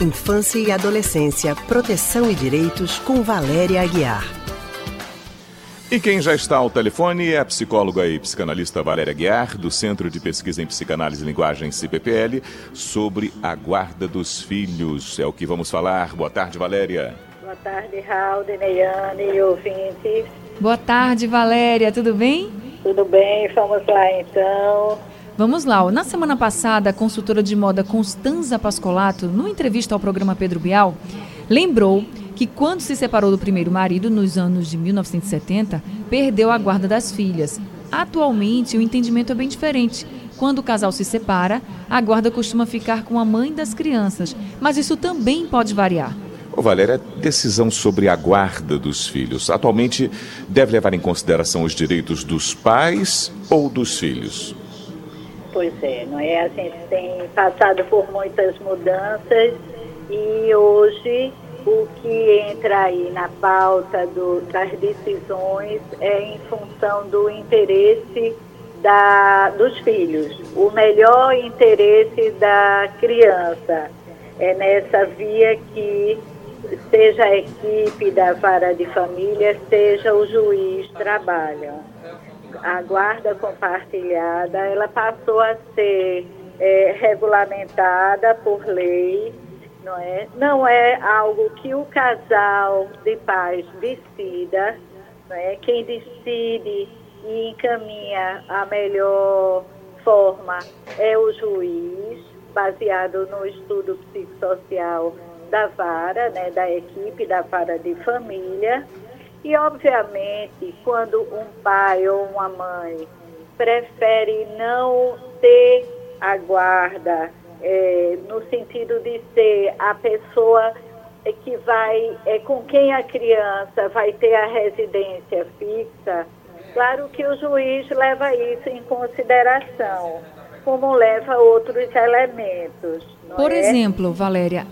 Infância e Adolescência, Proteção e Direitos, com Valéria Aguiar. E quem já está ao telefone é a psicóloga e psicanalista Valéria Guiar, do Centro de Pesquisa em Psicanálise e Linguagem, CPPL, sobre a guarda dos filhos. É o que vamos falar. Boa tarde, Valéria. Boa tarde, Raul, Neyane e ouvintes. Boa tarde, Valéria. Tudo bem? Tudo bem, vamos lá então. Vamos lá. Na semana passada, a consultora de moda Constanza Pascolato, numa entrevista ao programa Pedro Bial, lembrou que quando se separou do primeiro marido, nos anos de 1970, perdeu a guarda das filhas. Atualmente, o entendimento é bem diferente. Quando o casal se separa, a guarda costuma ficar com a mãe das crianças, mas isso também pode variar. Ô Valéria, decisão sobre a guarda dos filhos. Atualmente, deve levar em consideração os direitos dos pais ou dos filhos? Pois é, não é? A gente tem passado por muitas mudanças e hoje o que entra aí na pauta do, das decisões é em função do interesse da, dos filhos, o melhor interesse da criança. É nessa via que seja a equipe da vara de família, seja o juiz trabalham. A guarda compartilhada, ela passou a ser é, regulamentada por lei não é? Não é algo que o casal de pais decida, não é? Quem decide e encaminha a melhor forma é o juiz, baseado no estudo psicossocial da vara, né, da equipe da vara de família. E, obviamente, quando um pai ou uma mãe prefere não ter a guarda é, no sentido de ser a pessoa que vai, é, com quem a criança vai ter a residência fixa, claro que o juiz leva isso em consideração, como leva outros elementos. Por é? exemplo, Valéria,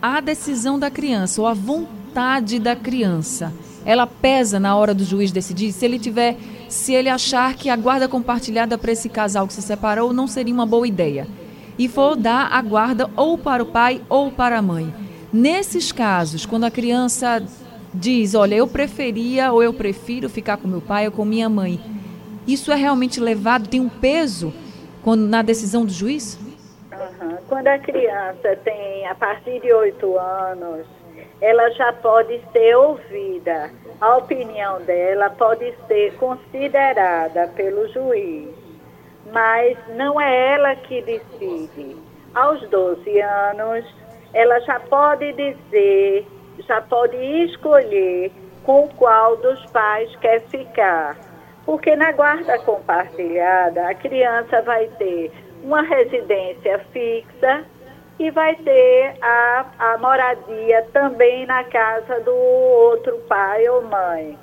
a decisão da criança ou a vontade da criança, ela pesa na hora do juiz decidir? Se ele tiver, se ele achar que a guarda compartilhada para esse casal que se separou não seria uma boa ideia e for dar a guarda ou para o pai ou para a mãe. Nesses casos, quando a criança diz, olha, eu preferia ou eu prefiro ficar com meu pai ou com minha mãe, isso é realmente levado, tem um peso quando, na decisão do juiz? Uhum. Quando a criança tem, a partir de oito anos, ela já pode ser ouvida. A opinião dela pode ser considerada pelo juiz mas não é ela que decide. Aos 12 anos, ela já pode dizer, já pode escolher com qual dos pais quer ficar. Porque na guarda compartilhada, a criança vai ter uma residência fixa e vai ter a, a moradia também na casa do outro pai ou mãe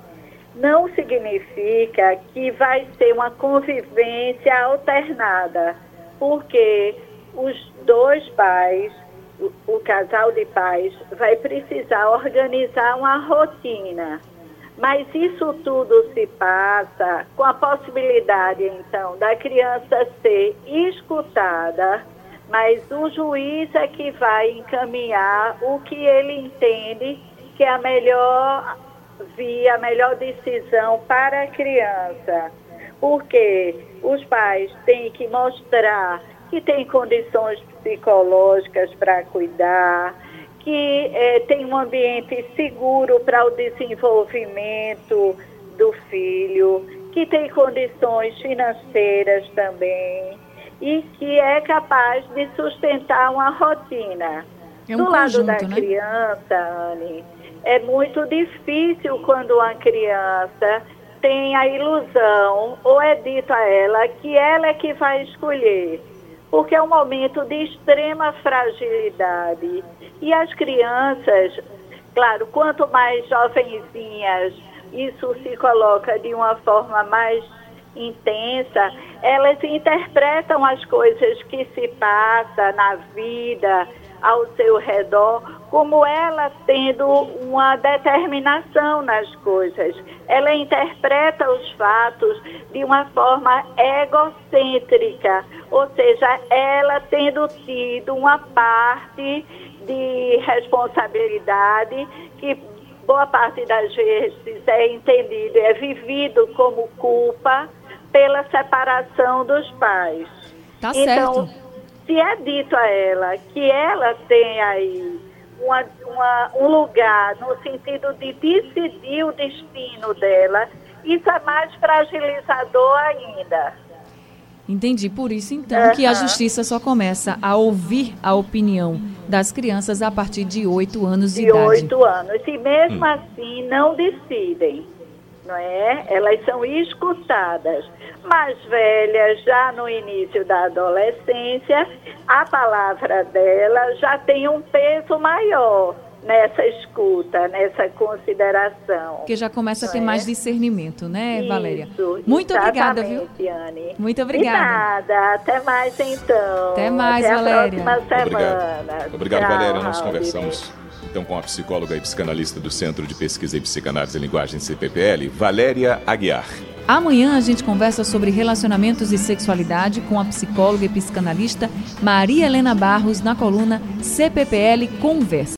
não significa que vai ser uma convivência alternada, porque os dois pais, o, o, casal de pais, vai precisar organizar uma rotina. Mas isso tudo se passa com a possibilidade, então, da criança ser escutada, mas o juiz é que vai encaminhar o que ele entende que é a melhor via a melhor decisão para a criança, porque os pais têm que mostrar que tem condições psicológicas para cuidar, que é, tem um ambiente seguro para o desenvolvimento do filho, que tem condições financeiras também e que é capaz de sustentar uma rotina. É um do conjunto, lado da né? criança, Anne, é muito difícil quando uma criança tem a ilusão ou é dito a ela que ela é que vai escolher, porque é um momento de extrema fragilidade. E as crianças, claro, quanto mais jovenzinhas isso se coloca de uma forma mais intensa, elas interpretam as coisas que se passam na vida ao seu redor, como ela tendo uma determinação nas coisas. Ela interpreta os fatos de uma forma egocêntrica, ou seja, ela tendo tido uma parte de responsabilidade que boa parte das vezes é entendido, é vivido como culpa pela separação dos pais. Tá então, certo. se é dito a ela que ela tem aí uma, uma, um lugar no sentido de decidir o destino dela, isso é mais fragilizador ainda. Entendi. Por isso, então, que a justiça só começa a ouvir a opinião das crianças a partir de oito anos de, de idade. oito anos. E mesmo assim não decidem, não é? Elas são escutadas. Mais velhas, já no início da adolescência, a palavra dela já tem um peso maior nessa escuta, nessa consideração. Porque já começa a ter é? mais discernimento, né, Isso, Valéria? Muito obrigada, viu? Anne. Muito obrigada. De nada. Até mais então. Até mais, Até Valéria. a próxima semana. Obrigado. Obrigado, Tchau, Valéria. Nós conversamos então com a psicóloga e psicanalista do Centro de Pesquisa em Psicanálise e Linguagem CPPL, Valéria Aguiar. Amanhã a gente conversa sobre relacionamentos e sexualidade com a psicóloga e psicanalista Maria Helena Barros na coluna CPPL Conversa.